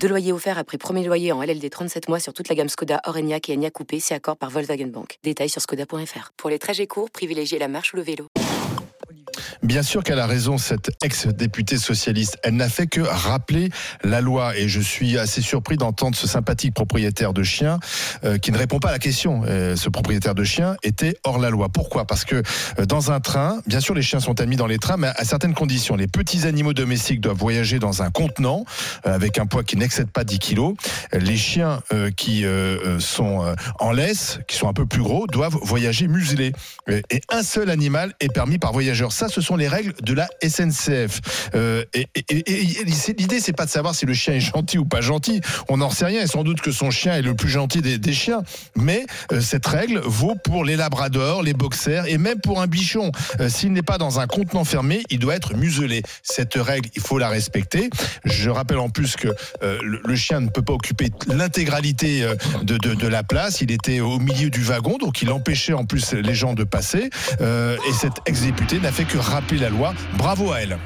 Deux loyers offerts après premier loyer en LLD 37 mois sur toute la gamme Skoda, Orenia et Enya Coupé, c'est accord par Volkswagen Bank. Détails sur skoda.fr. Pour les trajets courts, privilégiez la marche ou le vélo. Bien sûr qu'elle a raison, cette ex-députée socialiste. Elle n'a fait que rappeler la loi. Et je suis assez surpris d'entendre ce sympathique propriétaire de chien euh, qui ne répond pas à la question. Euh, ce propriétaire de chien était hors la loi. Pourquoi? Parce que euh, dans un train, bien sûr, les chiens sont admis dans les trains, mais à certaines conditions. Les petits animaux domestiques doivent voyager dans un contenant avec un poids qui n'excède pas 10 kilos. Les chiens qui sont en laisse, qui sont un peu plus gros, doivent voyager muselés. Et un seul animal est permis par voyageur. Ça, ce sont les règles de la SNCF. Euh, et, l'idée, c'est pas de savoir si le chien est gentil ou pas gentil. On n'en sait rien. Et sans doute que son chien est le plus gentil des, chiens. Mais euh, cette règle vaut pour les labradors, les boxers et même pour un bichon. Euh, s'il n'est pas dans un contenant fermé, il doit être muselé. Cette règle, il faut la respecter. Je rappelle en plus que le, chien ne peut pas occuper l'intégralité de, de, la place. Il était au milieu du wagon, donc il empêchait en plus les gens de passer. et cette ex-députée n'a fait que rappeler la loi. Bravo à elle.